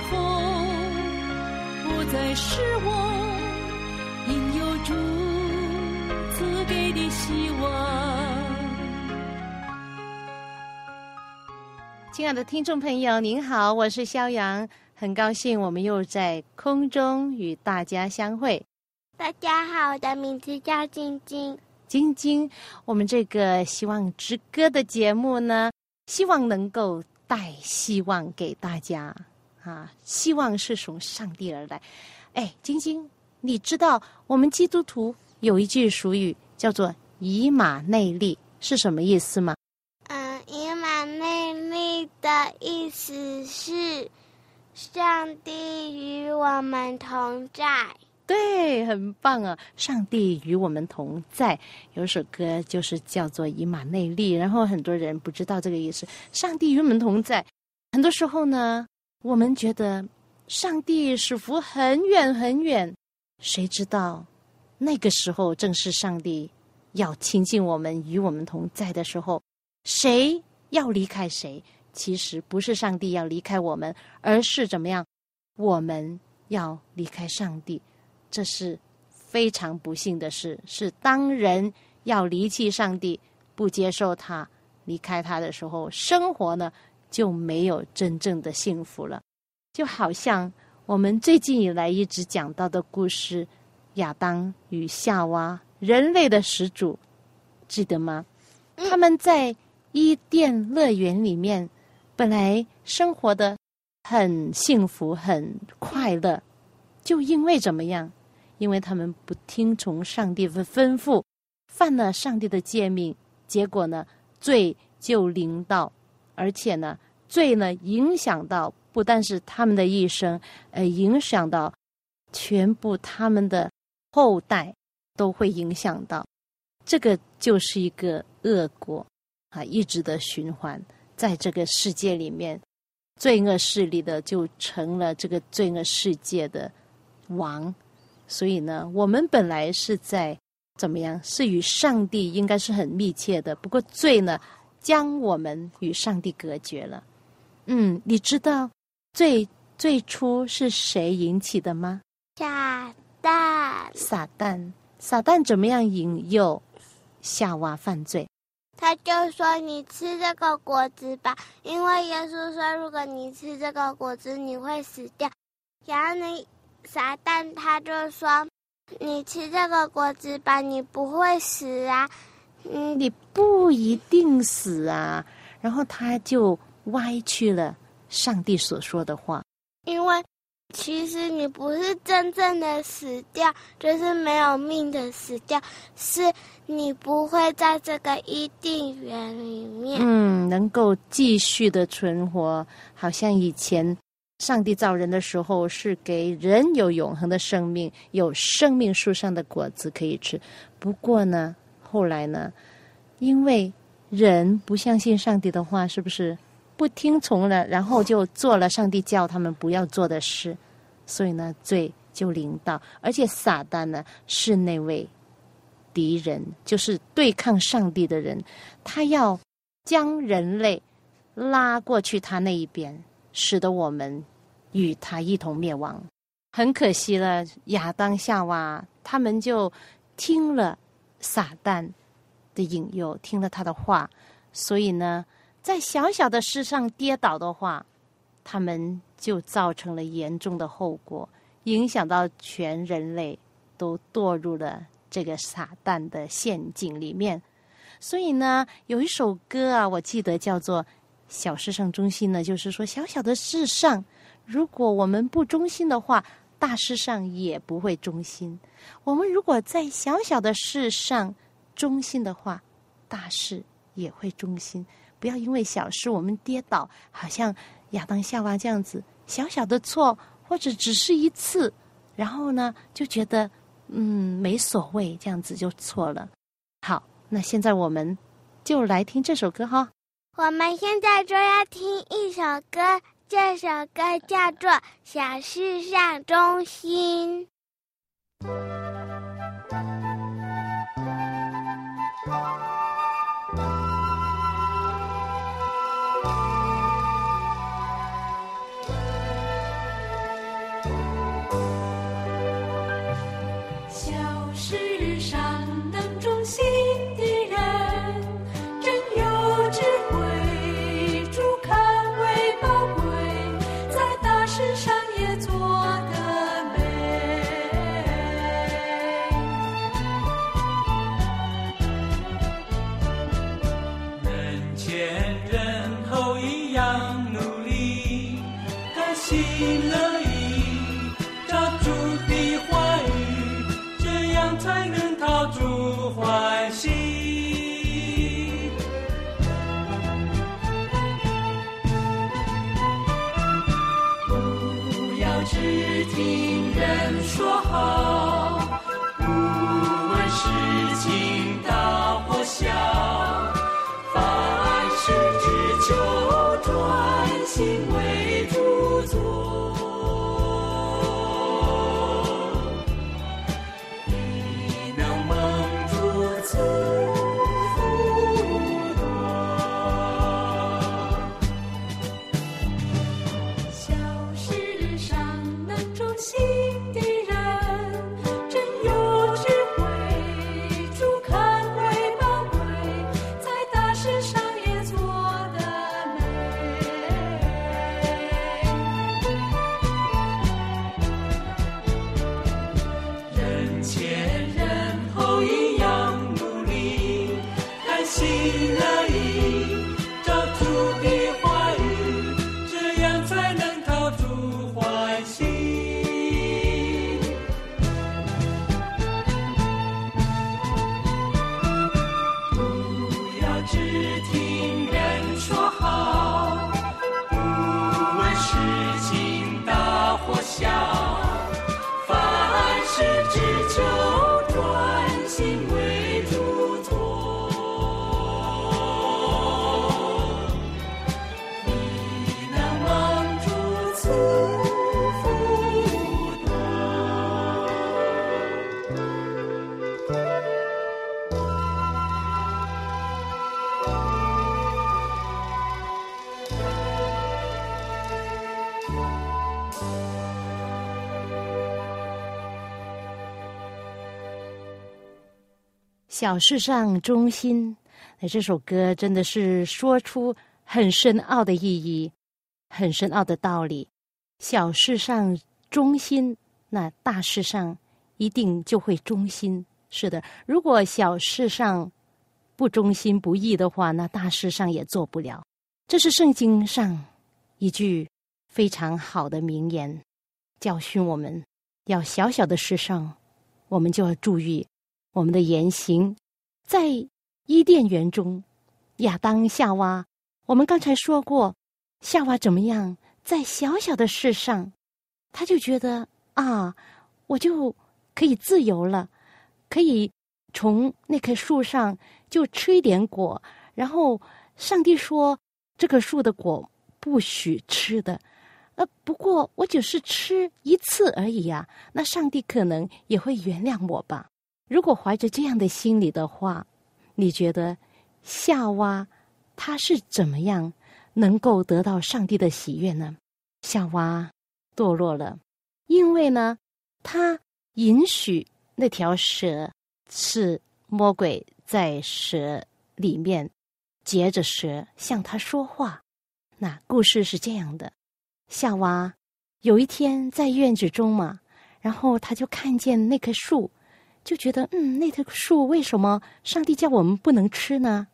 后不再是我，因有主赐给的希望。亲爱的听众朋友，您好，我是肖阳，很高兴我们又在空中与大家相会。大家好，我的名字叫晶晶。晶晶，我们这个希望之歌的节目呢，希望能够带希望给大家啊！希望是从上帝而来。哎，晶晶，你知道我们基督徒有一句俗语叫做“以马内利”是什么意思吗？嗯，以马内利的意思是上帝与我们同在。对，很棒啊！上帝与我们同在，有首歌就是叫做《以马内利》，然后很多人不知道这个意思。上帝与我们同在，很多时候呢，我们觉得上帝似乎很远很远，谁知道那个时候正是上帝要亲近我们、与我们同在的时候。谁要离开谁？其实不是上帝要离开我们，而是怎么样？我们要离开上帝。这是非常不幸的事，是当人要离弃上帝、不接受他、离开他的时候，生活呢就没有真正的幸福了。就好像我们最近以来一直讲到的故事——亚当与夏娃，人类的始祖，记得吗？他们在伊甸乐园里面，本来生活的很幸福、很快乐，就因为怎么样？因为他们不听从上帝的吩咐，犯了上帝的诫命，结果呢，罪就临到，而且呢，罪呢影响到不但是他们的一生，呃，影响到全部他们的后代都会影响到，这个就是一个恶果啊，一直的循环，在这个世界里面，罪恶势力的就成了这个罪恶世界的王。所以呢，我们本来是在怎么样？是与上帝应该是很密切的。不过罪呢，将我们与上帝隔绝了。嗯，你知道最最初是谁引起的吗？撒旦。撒旦，撒旦怎么样引诱夏娃犯罪？他就说：“你吃这个果子吧，因为耶稣说，如果你吃这个果子，你会死掉。”然后呢？撒旦他就说：“你吃这个果子吧，你不会死啊，嗯，你不一定死啊。”然后他就歪曲了上帝所说的话，因为其实你不是真正的死掉，就是没有命的死掉，是你不会在这个伊甸园里面，嗯，能够继续的存活，好像以前。上帝造人的时候是给人有永恒的生命，有生命树上的果子可以吃。不过呢，后来呢，因为人不相信上帝的话，是不是不听从了，然后就做了上帝叫他们不要做的事，所以呢，罪就临到。而且撒旦呢是那位敌人，就是对抗上帝的人，他要将人类拉过去他那一边。使得我们与他一同灭亡，很可惜了。亚当夏娃他们就听了撒旦的引诱，听了他的话，所以呢，在小小的事上跌倒的话，他们就造成了严重的后果，影响到全人类都堕入了这个撒旦的陷阱里面。所以呢，有一首歌啊，我记得叫做。小事上忠心呢，就是说，小小的事上，如果我们不忠心的话，大事上也不会忠心。我们如果在小小的事上忠心的话，大事也会忠心。不要因为小事我们跌倒，好像亚当夏娃这样子小小的错，或者只是一次，然后呢就觉得嗯没所谓，这样子就错了。好，那现在我们就来听这首歌哈。我们现在就要听一首歌，这首歌叫做《小事上中心》。只听人说好，小事上忠心，那这首歌真的是说出很深奥的意义，很深奥的道理。小事上忠心，那大事上一定就会忠心。是的，如果小事上不忠心不义的话，那大事上也做不了。这是圣经上一句非常好的名言，教训我们要小小的事上，我们就要注意我们的言行。在伊甸园中，亚当夏娃，我们刚才说过，夏娃怎么样？在小小的事上，他就觉得啊，我就可以自由了，可以从那棵树上就吃一点果。然后上帝说，这棵树的果不许吃的。呃，不过我只是吃一次而已呀、那上帝可能也会原谅我吧。如果怀着这样的心理的话，你觉得夏娃她是怎么样能够得到上帝的喜悦呢？夏娃堕落了，因为呢，她允许那条蛇是魔鬼在蛇里面结着蛇向她说话。那故事是这样的：夏娃有一天在院子中嘛，然后她就看见那棵树。就觉得，嗯，那棵树为什么上帝叫我们不能吃呢？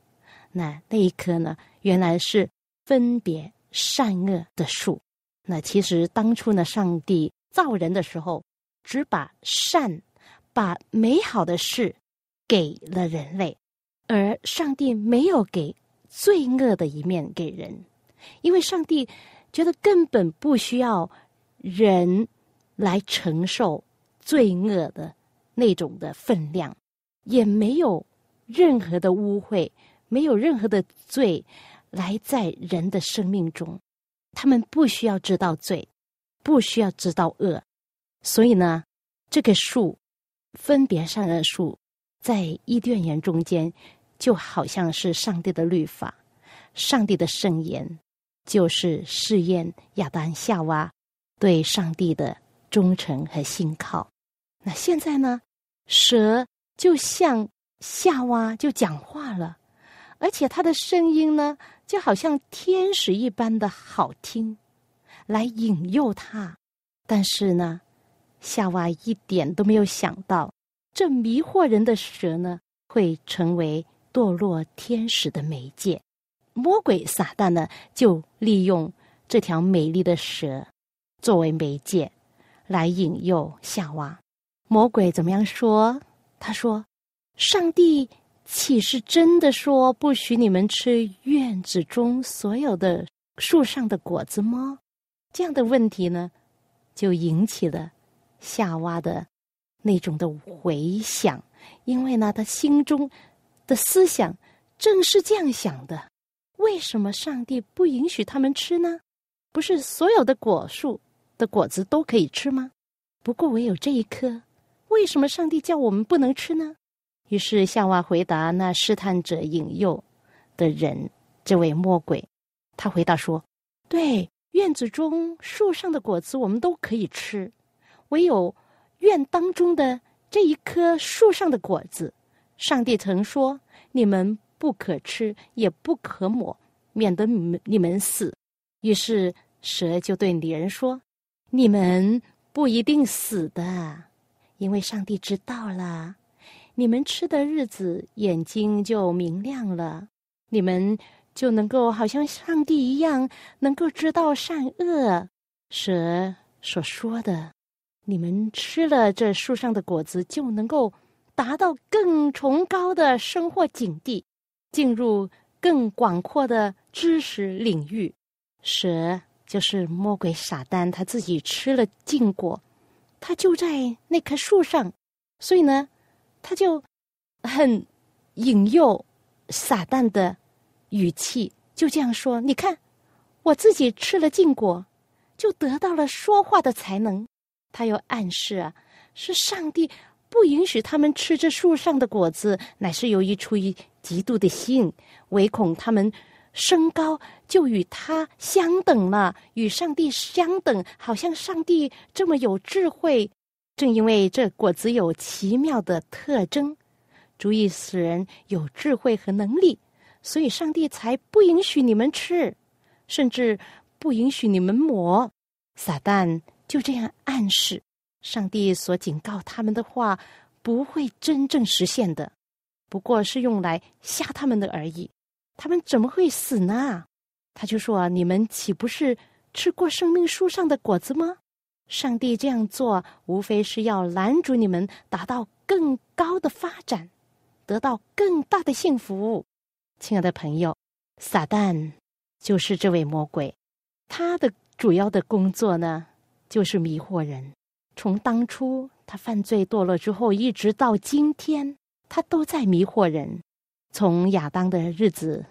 那那一棵呢，原来是分别善恶的树。那其实当初呢，上帝造人的时候，只把善、把美好的事给了人类，而上帝没有给罪恶的一面给人，因为上帝觉得根本不需要人来承受罪恶的那种的分量，也没有任何的污秽，没有任何的罪来在人的生命中，他们不需要知道罪，不需要知道恶，所以呢，这个树分别善恶树在伊甸园中间。就好像是上帝的律法，上帝的圣言，就是试验亚当夏娃对上帝的忠诚和信靠。那现在呢，蛇就像夏娃就讲话了，而且他的声音呢，就好像天使一般的好听，来引诱他。但是呢，夏娃一点都没有想到，这迷惑人的蛇呢，会成为。堕落天使的媒介，魔鬼撒旦呢，就利用这条美丽的蛇作为媒介，来引诱夏娃。魔鬼怎么样说？他说：“上帝岂是真的说不许你们吃院子中所有的树上的果子吗？”这样的问题呢，就引起了夏娃的那种的回响，因为呢，他心中。的思想正是这样想的：为什么上帝不允许他们吃呢？不是所有的果树的果子都可以吃吗？不过唯有这一颗，为什么上帝叫我们不能吃呢？于是夏娃回答那试探者引诱的人，这位魔鬼，他回答说：“对，院子中树上的果子我们都可以吃，唯有院当中的这一棵树上的果子。”上帝曾说：“你们不可吃，也不可抹，免得你们你们死。”于是蛇就对女人说：“你们不一定死的，因为上帝知道了，你们吃的日子眼睛就明亮了，你们就能够好像上帝一样，能够知道善恶。”蛇所说的：“你们吃了这树上的果子，就能够。”达到更崇高的生活境地，进入更广阔的知识领域。蛇就是魔鬼撒旦，他自己吃了禁果，他就在那棵树上，所以呢，他就很引诱撒旦的语气，就这样说：“你看，我自己吃了禁果，就得到了说话的才能。”他又暗示啊，是上帝。不允许他们吃这树上的果子，乃是由于出于嫉妒的心，唯恐他们升高就与他相等了，与上帝相等，好像上帝这么有智慧。正因为这果子有奇妙的特征，足以使人有智慧和能力，所以上帝才不允许你们吃，甚至不允许你们磨。撒旦就这样暗示。上帝所警告他们的话不会真正实现的，不过是用来吓他们的而已。他们怎么会死呢？他就说：“你们岂不是吃过生命树上的果子吗？”上帝这样做，无非是要拦住你们达到更高的发展，得到更大的幸福。亲爱的朋友，撒旦就是这位魔鬼，他的主要的工作呢，就是迷惑人。从当初他犯罪堕落之后，一直到今天，他都在迷惑人。从亚当的日子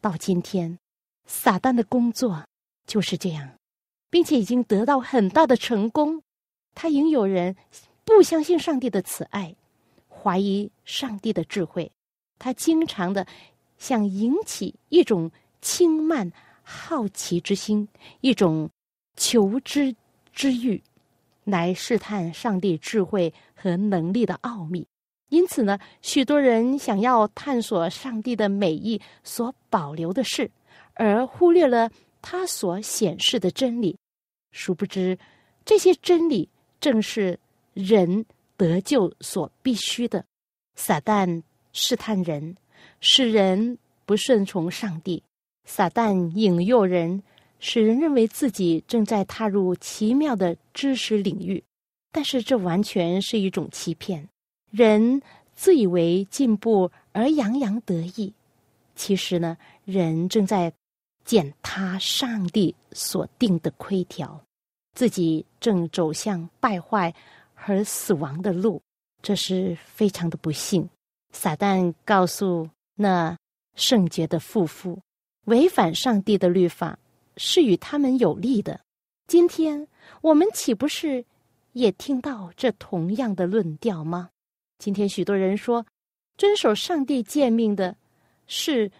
到今天，撒旦的工作就是这样，并且已经得到很大的成功。他引诱人不相信上帝的慈爱，怀疑上帝的智慧。他经常的想引起一种轻慢、好奇之心，一种求知之欲。来试探上帝智慧和能力的奥秘，因此呢，许多人想要探索上帝的美意所保留的事，而忽略了他所显示的真理。殊不知，这些真理正是人得救所必须的。撒旦试探人，使人不顺从上帝；撒旦引诱人。使人认为自己正在踏入奇妙的知识领域，但是这完全是一种欺骗。人自以为进步而洋洋得意。其实呢，人正在践踏上帝所定的规条，自己正走向败坏和死亡的路，这是非常的不幸。撒旦告诉那圣洁的夫妇，违反上帝的律法是与他们有利的。今天我们岂不是也听到这同样的论调吗？今天许多人说，遵守上帝诫命的是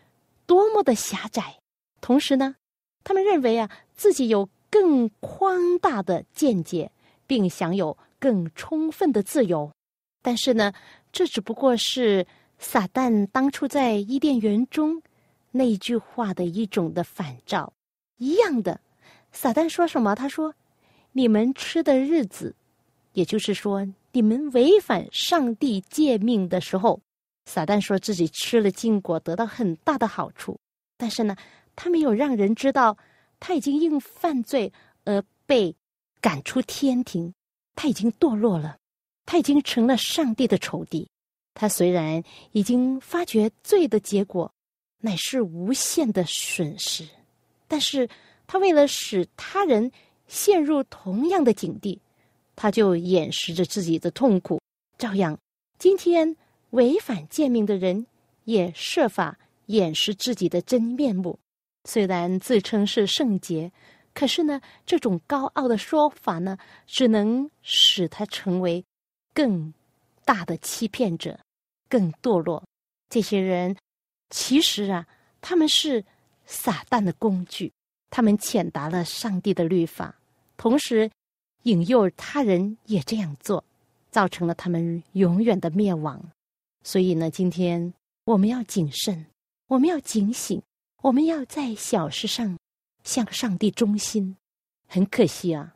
多么的狭窄，同时呢，他们认为啊自己有更宽大的见解，并享有更充分的自由。但是呢，这只不过是撒旦当初在伊甸园中那句话的一种的反照。一样的，撒旦说什么？他说：“你们吃的日子，也就是说，你们违反上帝诫命的时候，撒旦说自己吃了禁果得到很大的好处。但是呢，他没有让人知道，他已经因犯罪而被赶出天庭，他已经堕落了。”他已经成了上帝的仇敌。他虽然已经发觉罪的结果乃是无限的损失，但是他为了使他人陷入同样的境地，他就掩饰着自己的痛苦。照样，今天违反诫命的人也设法掩饰自己的真面目。虽然自称是圣洁，可是呢，这种高傲的说法呢，只能使他成为。更大的欺骗者，更堕落。这些人其实啊，他们是撒旦的工具，他们潜达了上帝的律法，同时引诱他人也这样做，造成了他们永远的灭亡。所以呢，今天我们要谨慎，我们要警醒，我们要在小事上向上帝忠心。很可惜啊，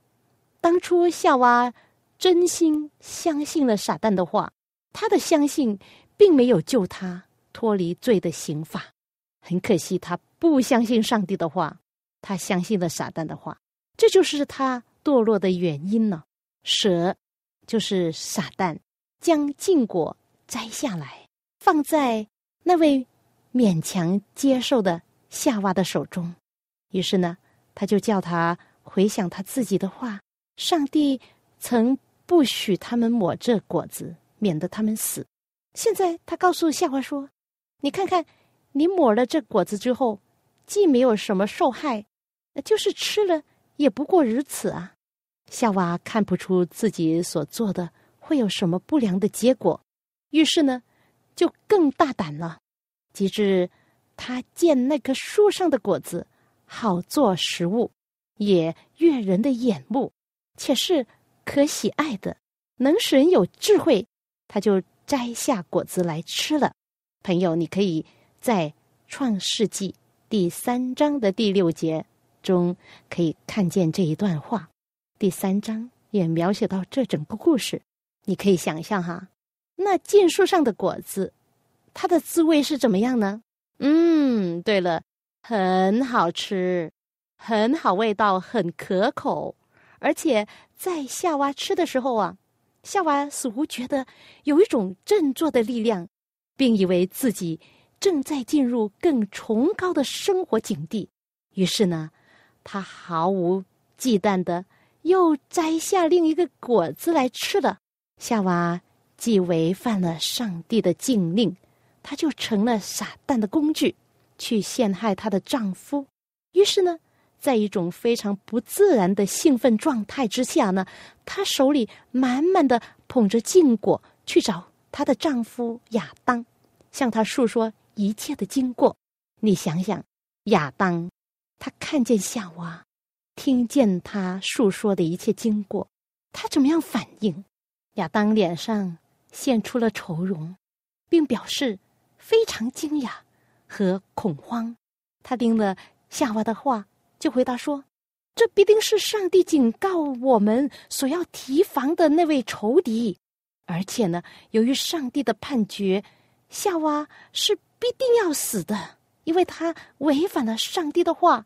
当初夏娃。真心相信了撒旦的话，他的相信并没有救他脱离罪的刑罚。很可惜，他不相信上帝的话，他相信了撒旦的话，这就是他堕落的原因呢。蛇就是撒旦，将禁果摘下来，放在那位勉强接受的夏娃的手中。于是呢，他就叫他回想他自己的话，上帝曾。不许他们抹这果子，免得他们死。现在他告诉夏娃说：“你看看，你抹了这果子之后，既没有什么受害，就是吃了也不过如此啊。”夏娃看不出自己所做的会有什么不良的结果，于是呢，就更大胆了。及至他见那棵树上的果子好做食物，也悦人的眼目，且是。可喜爱的，能使人有智慧，他就摘下果子来吃了。朋友，你可以在《创世纪》第三章的第六节中可以看见这一段话。第三章也描写到这整个故事。你可以想象哈，那剑树上的果子，它的滋味是怎么样呢？嗯，对了，很好吃，很好味道，很可口。而且在夏娃吃的时候啊，夏娃似乎觉得有一种振作的力量，并以为自己正在进入更崇高的生活境地。于是呢，他毫无忌惮的又摘下另一个果子来吃了。夏娃既违反了上帝的禁令，她就成了撒旦的工具，去陷害她的丈夫。于是呢。在一种非常不自然的兴奋状态之下呢，她手里满满的捧着禁果去找她的丈夫亚当，向他诉说一切的经过。你想想，亚当他看见夏娃，听见他诉说的一切经过，他怎么样反应？亚当脸上现出了愁容，并表示非常惊讶和恐慌。他听了夏娃的话。就回答说：“这必定是上帝警告我们所要提防的那位仇敌，而且呢，由于上帝的判决，夏娃是必定要死的，因为他违反了上帝的话，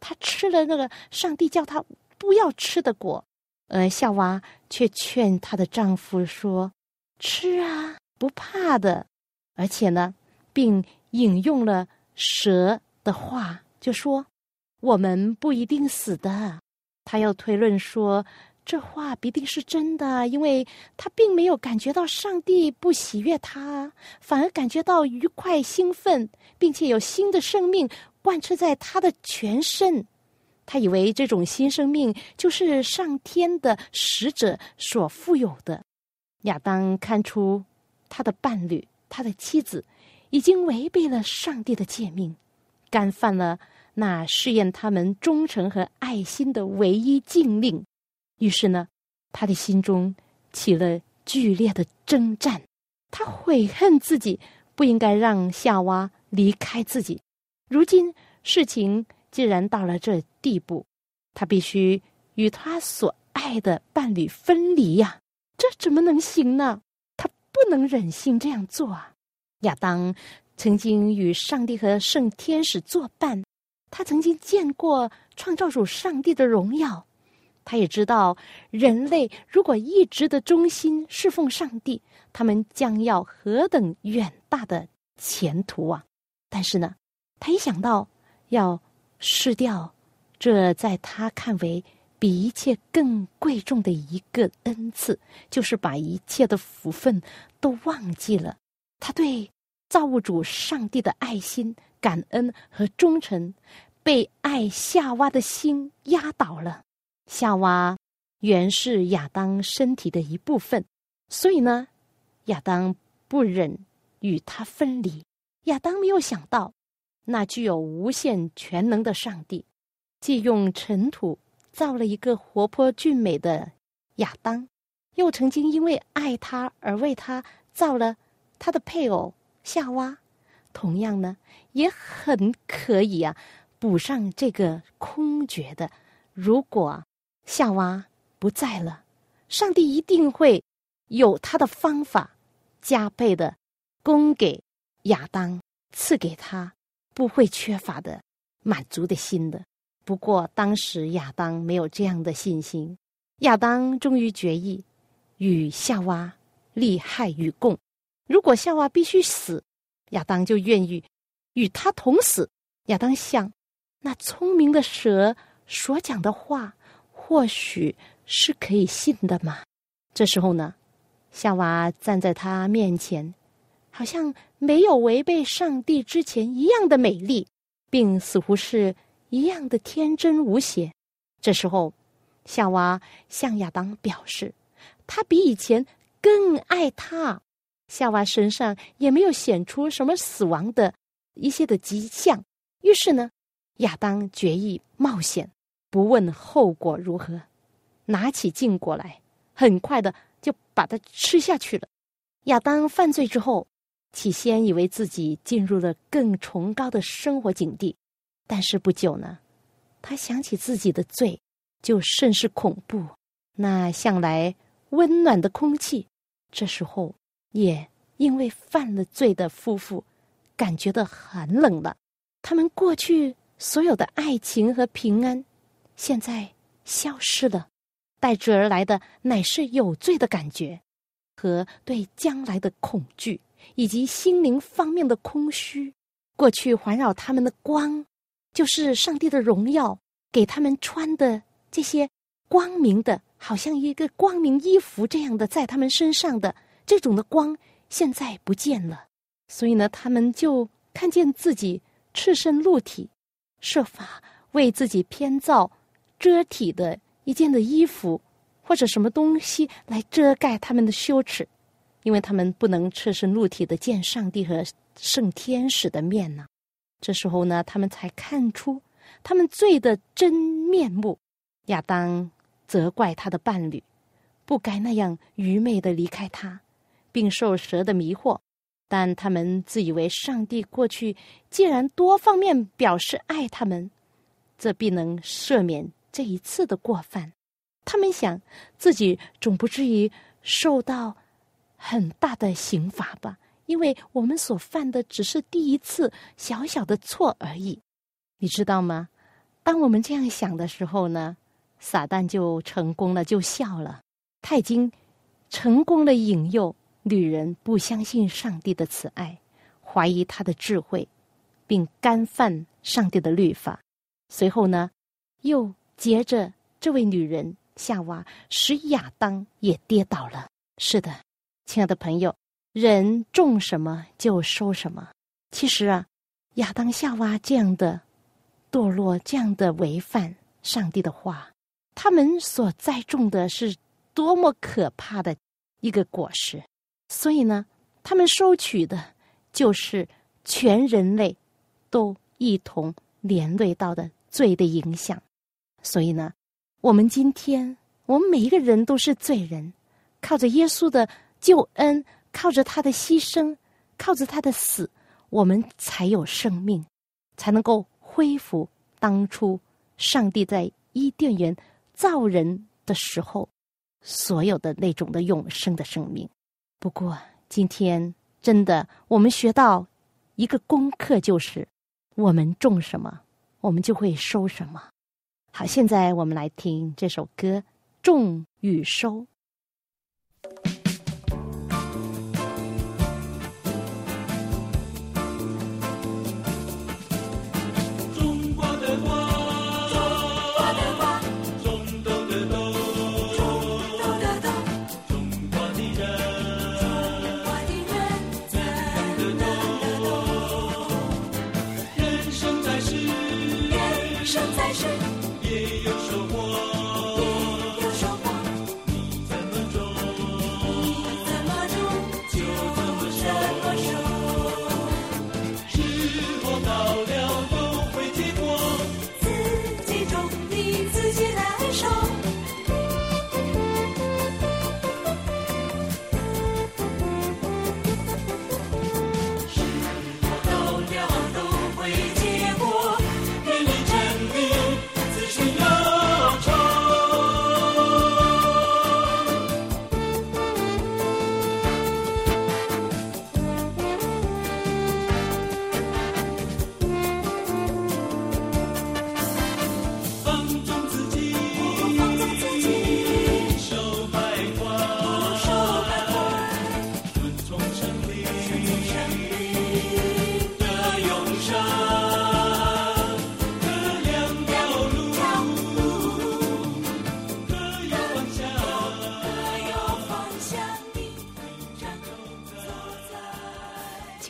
他吃了那个上帝叫他不要吃的果，而夏娃却劝她的丈夫说：‘吃啊，不怕的。’而且呢，并引用了蛇的话，就说：“我们不一定死的。”他又推论说，这话必定是真的，因为他并没有感觉到上帝不喜悦他，反而感觉到愉快、兴奋，并且有新的生命贯彻在他的全身。他以为这种新生命就是上天的使者所富有的。亚当看出他的伴侣，他的妻子，已经违背了上帝的诫命，干犯了。那试验他们忠诚和爱心的唯一禁令，于是呢，他的心中起了剧烈的征战。他悔恨自己不应该让夏娃离开自己。如今事情既然到了这地步，他必须与他所爱的伴侣分离呀！这怎么能行呢？他不能忍心这样做啊！亚当曾经与上帝和圣天使作伴。他曾经见过创造主上帝的荣耀，他也知道人类如果一直的忠心侍奉上帝，他们将要何等远大的前途啊！但是呢，他一想到要失掉这在他看为比一切更贵重的一个恩赐，就是把一切的福分都忘记了，他对造物主上帝的爱心。感恩和忠诚被爱夏娃的心压倒了。夏娃原是亚当身体的一部分，所以呢，亚当不忍与他分离。亚当没有想到，那具有无限全能的上帝，既用尘土造了一个活泼俊美的亚当，又曾经因为爱他而为他造了他的配偶夏娃。同样呢，也很可以啊，补上这个空缺的。如果夏娃不在了，上帝一定会有他的方法，加倍的供给亚当，赐给他不会缺乏的满足的心的。不过当时亚当没有这样的信心，亚当终于决意与夏娃利害与共。如果夏娃必须死。亚当就愿意与他同死。亚当想，那聪明的蛇所讲的话，或许是可以信的嘛。这时候呢，夏娃站在他面前，好像没有违背上帝之前一样的美丽，并似乎是一样的天真无邪。这时候，夏娃向亚当表示，他比以前更爱他。夏娃身上也没有显出什么死亡的一些的迹象，于是呢，亚当决意冒险，不问后果如何，拿起禁果来，很快的就把它吃下去了。亚当犯罪之后，起先以为自己进入了更崇高的生活境地，但是不久呢，他想起自己的罪，就甚是恐怖。那向来温暖的空气，这时候。也因为犯了罪的夫妇，感觉到寒冷了。他们过去所有的爱情和平安，现在消失了，带之而来的乃是有罪的感觉，和对将来的恐惧，以及心灵方面的空虚。过去环绕他们的光，就是上帝的荣耀，给他们穿的这些光明的，好像一个光明衣服这样的，在他们身上的。这种的光现在不见了，所以呢，他们就看见自己赤身露体，设法为自己编造遮体的一件的衣服，或者什么东西来遮盖他们的羞耻，因为他们不能赤身露体的见上帝和圣天使的面呢。这时候呢，他们才看出他们罪的真面目。亚当责怪他的伴侣，不该那样愚昧的离开他。并受蛇的迷惑，但他们自以为上帝过去既然多方面表示爱他们，这必能赦免这一次的过犯。他们想自己总不至于受到很大的刑罚吧？因为我们所犯的只是第一次小小的错而已，你知道吗？当我们这样想的时候呢，撒旦就成功了，就笑了。他已经成功的引诱。女人不相信上帝的慈爱，怀疑他的智慧，并干犯上帝的律法。随后呢，又接着这位女人夏娃，使亚当也跌倒了。是的，亲爱的朋友，人种什么就收什么。其实啊，亚当夏娃这样的堕落，这样的违反上帝的话，他们所栽种的是多么可怕的一个果实。所以呢，他们收取的就是全人类都一同连累到的罪的影响。所以呢，我们今天，我们每一个人都是罪人，靠着耶稣的救恩，靠着他的牺牲，靠着他的死。我们才有生命，才能够恢复当初上帝在伊甸园造人的时候所有的那种的永生的生命。不过，今天真的我们学到一个功课，就是我们种什么，我们就会收什么。好，现在我们来听这首歌《种与收》。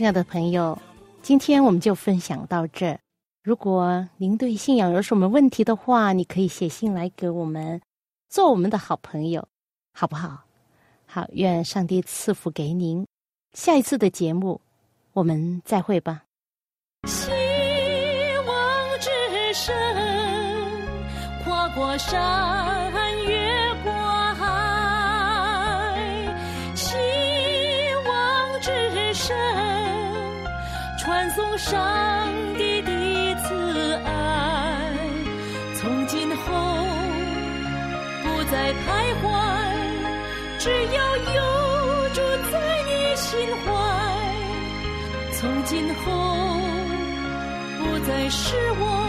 亲爱的朋友，今天我们就分享到这。如果您对信仰有什么问题的话，你可以写信来给我们，做我们的好朋友，好不好？好，愿上帝赐福给您。下一次的节目，我们再会吧。希望之声，跨过山，上帝的慈爱。从今后不再徘徊，只要有住在你心怀。从今后不再是我